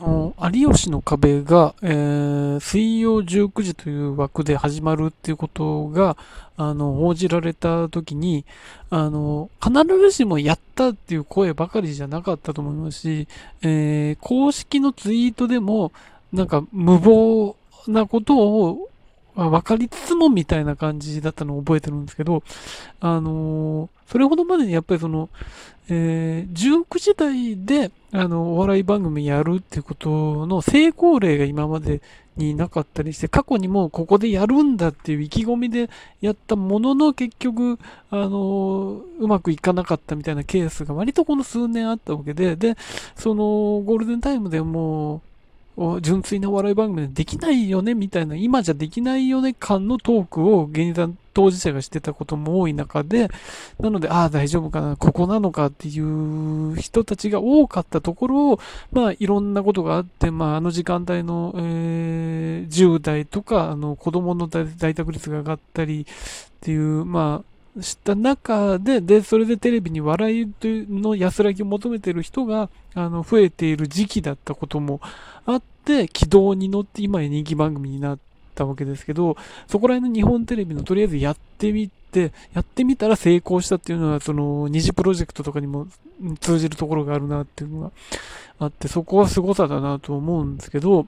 有吉の壁が、えー、水曜19時という枠で始まるっていうことが、あの、報じられた時に、あの、必ずしもやったっていう声ばかりじゃなかったと思いますし、えー、公式のツイートでも、なんか無謀なことをま分かりつつもみたいな感じだったのを覚えてるんですけど、あのー、それほどまでにやっぱりその、えー、19時台で、あの、お笑い番組やるっていうことの成功例が今までになかったりして、過去にもここでやるんだっていう意気込みでやったものの結局、あの、うまくいかなかったみたいなケースが割とこの数年あったわけで、で、そのゴールデンタイムでもう純粋な笑い番組でできないよねみたいな、今じゃできないよね感のトークを芸人さん当事者がしてたことも多い中で、なので、ああ、大丈夫かな、ここなのかっていう人たちが多かったところを、まあ、いろんなことがあって、まあ、あの時間帯の、えー、10代とか、あの、子供の大宅率が上がったりっていう、まあ、した中で、で、それでテレビに笑いの安らぎを求めている人が、あの、増えている時期だったこともあって、軌道に乗って今や人気番組になっ、たわけですけど、そこら辺の日本テレビのとりあえずやってみて、やってみたら成功したっていうのは、その二次プロジェクトとかにも通じるところがあるなっていうのがあって、そこは凄さだなと思うんですけど、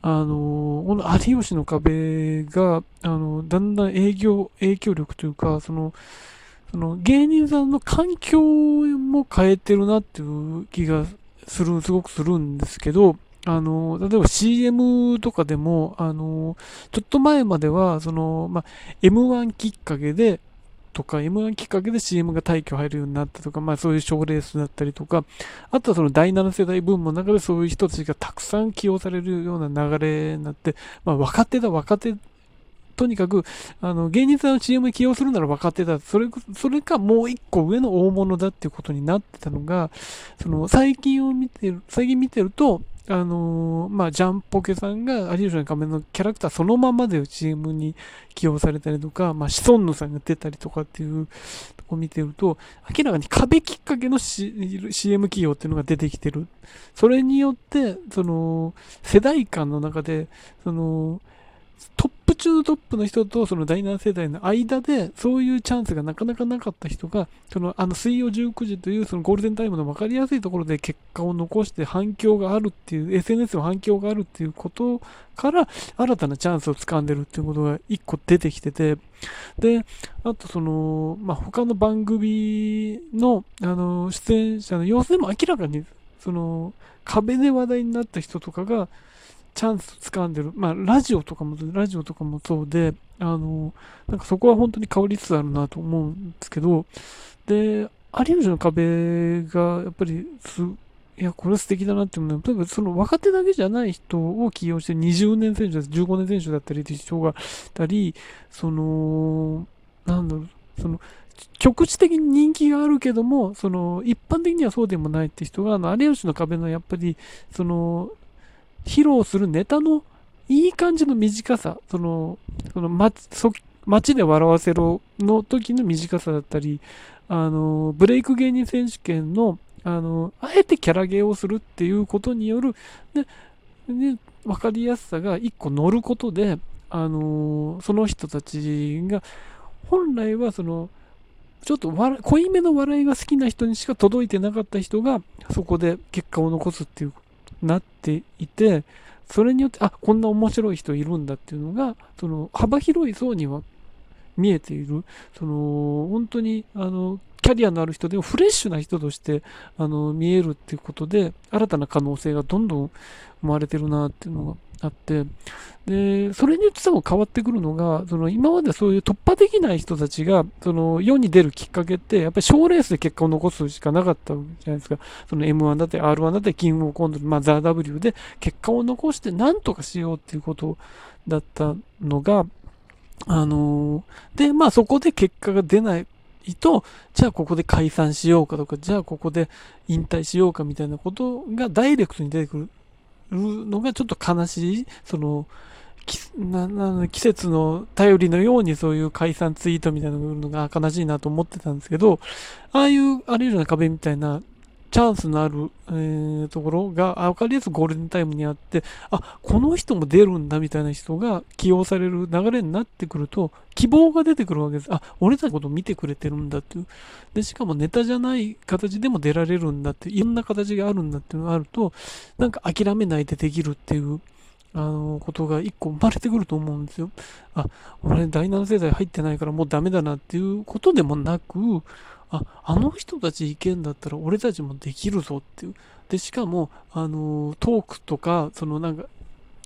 あの、この有吉の壁が、あの、だんだん営業、影響力というか、その、その芸人さんの環境も変えてるなっていう気がする、すごくするんですけど、あの、例えば CM とかでも、あの、ちょっと前までは、その、まあ、M1 きっかけで、とか、M1 きっかけで CM が退去入るようになったとか、まあそういう賞レースだったりとか、あとはその第7世代ブームの中でそういう人たちがたくさん起用されるような流れになって、まあ若手だ、若手とにかく、あの、芸人さんの CM に起用するなら若手だ。それ、それかもう一個上の大物だっていうことになってたのが、その、最近を見てる、最近見てると、あのー、まあ、ジャンポケさんが有吉の仮面のキャラクターそのままで CM に起用されたりとか、まあ、シソンヌさんが出たりとかっていうとこ見てると、明らかに壁きっかけの、C、m 起用っていうのが出てきてる。それによって、その、世代間の中で、その、ト中のトップの人とその第7世代の間でそういうチャンスがなかなかなかった人がそのあの水曜19時というそのゴールデンタイムの分かりやすいところで結果を残して反響があるっていう SNS の反響があるっていうことから新たなチャンスを掴んでるっていうことが一個出てきててであとそのまあ他の番組のあの出演者の様子でも明らかにその壁で話題になった人とかがチャンス掴んでる。まあ、ラジオとかも、ラジオとかもそうで、あの、なんかそこは本当に変わりつつあるなと思うんですけど、で、有吉の壁が、やっぱりす、いや、これ素敵だなって思うのは、例えばその若手だけじゃない人を起用して20年選手だ15年選手だったりっていう人がいたり、その、なんだろう、その、局地的に人気があるけども、その、一般的にはそうでもないって人が、あの、有吉の壁のやっぱり、その、披露するネタのいい感じの短さ、その、その街、街で笑わせろの時の短さだったり、あの、ブレイク芸人選手権の、あの、あえてキャラゲーをするっていうことによる、で、で分かりやすさが一個乗ることで、あの、その人たちが、本来はその、ちょっと濃いめの笑いが好きな人にしか届いてなかった人が、そこで結果を残すっていうなっていて、それによって、あ、こんな面白い人いるんだっていうのが、その幅広い層には見えている。その、本当に、あの、キャリアのある人でもフレッシュな人としてあの見えるっていうことで新たな可能性がどんどん生まれてるなっていうのがあって、で、それによって多分変わってくるのが、その今までそういう突破できない人たちが、その世に出るきっかけって、やっぱり賞レースで結果を残すしかなかったじゃないですか。その M1 だって R1 だってキングオブコント、まあザ・ W で結果を残して何とかしようっていうことだったのが、あのー、で、まあそこで結果が出ないと、じゃあここで解散しようかとか、じゃあここで引退しようかみたいなことがダイレクトに出てくるのがちょっと悲しい、その、季節の頼りのようにそういう解散ツイートみたいなのが悲しいなと思ってたんですけど、ああいうあれような壁みたいなチャンスのある、えー、ところが、分かりやすくゴールデンタイムにあって、あ、この人も出るんだみたいな人が起用される流れになってくると、希望が出てくるわけです。あ、俺たちのこと見てくれてるんだっていう。で、しかもネタじゃない形でも出られるんだっていう、いろんな形があるんだっていうのがあると、なんか諦めないでできるっていう、あの、ことが一個生まれてくると思うんですよ。あ、俺第7世代入ってないからもうダメだなっていうことでもなく、あ、あの人たちいけんだったら俺たちもできるぞっていう。で、しかも、あの、トークとか、そのなんか、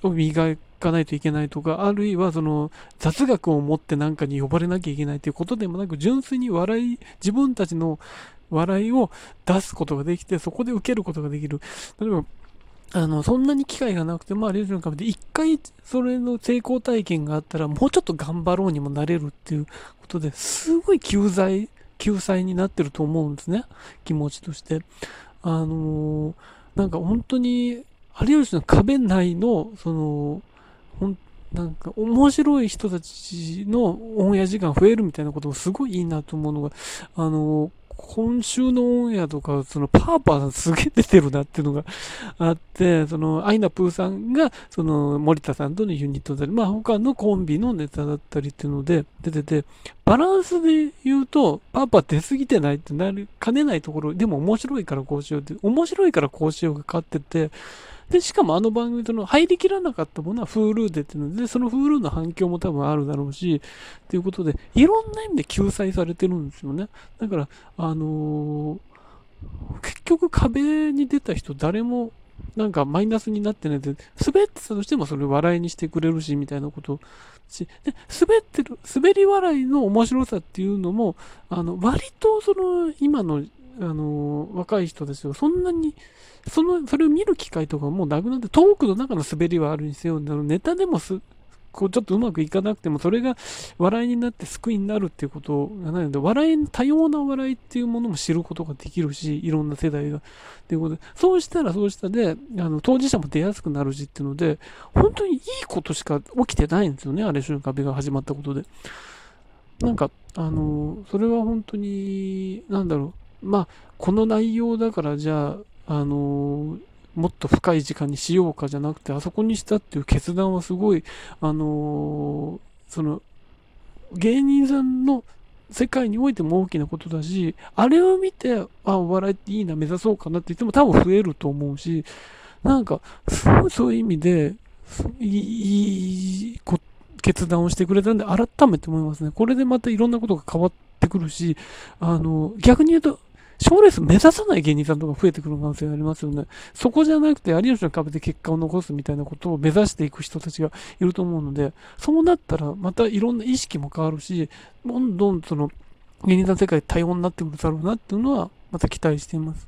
を磨かないといけないとか、あるいはその雑学を持ってなんかに呼ばれなきゃいけないということでもなく、純粋に笑い、自分たちの笑いを出すことができて、そこで受けることができる。例えば、あの、そんなに機会がなくて、まあ、レジの壁で一回それの成功体験があったら、もうちょっと頑張ろうにもなれるっていうことですごい救済救済になってると思うんですね。気持ちとして。あのー、なんか本当に、有吉の壁内の、その、ほん、なんか面白い人たちのオンエア時間増えるみたいなこともすごいいいなと思うのが、あのー、今週のオンエアとか、そのパーパーさんすげえ出てるなっていうのがあって、そのアイナプーさんが、その森田さんとのユニットだったり、まあ他のコンビのネタだったりっていうので出てて、バランスで言うと、パーパー出すぎてないってなりかねないところ、でも面白いからこうしようって、面白いからこうしようが勝ってて、で、しかもあの番組との入りきらなかったものは Hulu でっていうので、その Hulu の反響も多分あるだろうし、ということで、いろんな意味で救済されてるんですよね。だから、あのー、結局壁に出た人誰もなんかマイナスになってないで、滑ってたとしてもそれ笑いにしてくれるし、みたいなことし、で、滑ってる、滑り笑いの面白さっていうのも、あの、割とその、今のあの、若い人たちはそんなに、その、それを見る機会とかもうなくなって、トークの中の滑りはあるにせよ、ネタでもす、こうちょっとうまくいかなくても、それが笑いになって救いになるっていうことがないので、笑い、多様な笑いっていうものも知ることができるし、いろんな世代が。っていうことで、そうしたらそうしたで、あの、当事者も出やすくなるしっていうので、本当にいいことしか起きてないんですよね、あれ、瞬間壁が始まったことで。なんか、あの、それは本当に、なんだろう、まあ、この内容だからじゃあ、あのー、もっと深い時間にしようかじゃなくて、あそこにしたっていう決断はすごい、あのー、その、芸人さんの世界においても大きなことだし、あれを見て、あ、お笑いっていいな、目指そうかなって言っても多分増えると思うし、なんか、すごいそういう意味で、いい決断をしてくれたんで、改めて思いますね。これでまたいろんなことが変わってくるし、あの、逆に言うと、賞レース目指さない芸人さんとか増えてくる可能性がありますよね。そこじゃなくて、有吉の壁で結果を残すみたいなことを目指していく人たちがいると思うので、そうなったら、またいろんな意識も変わるし、どんどんその、芸人さん世界多様になってくるだろうなっていうのは、また期待しています。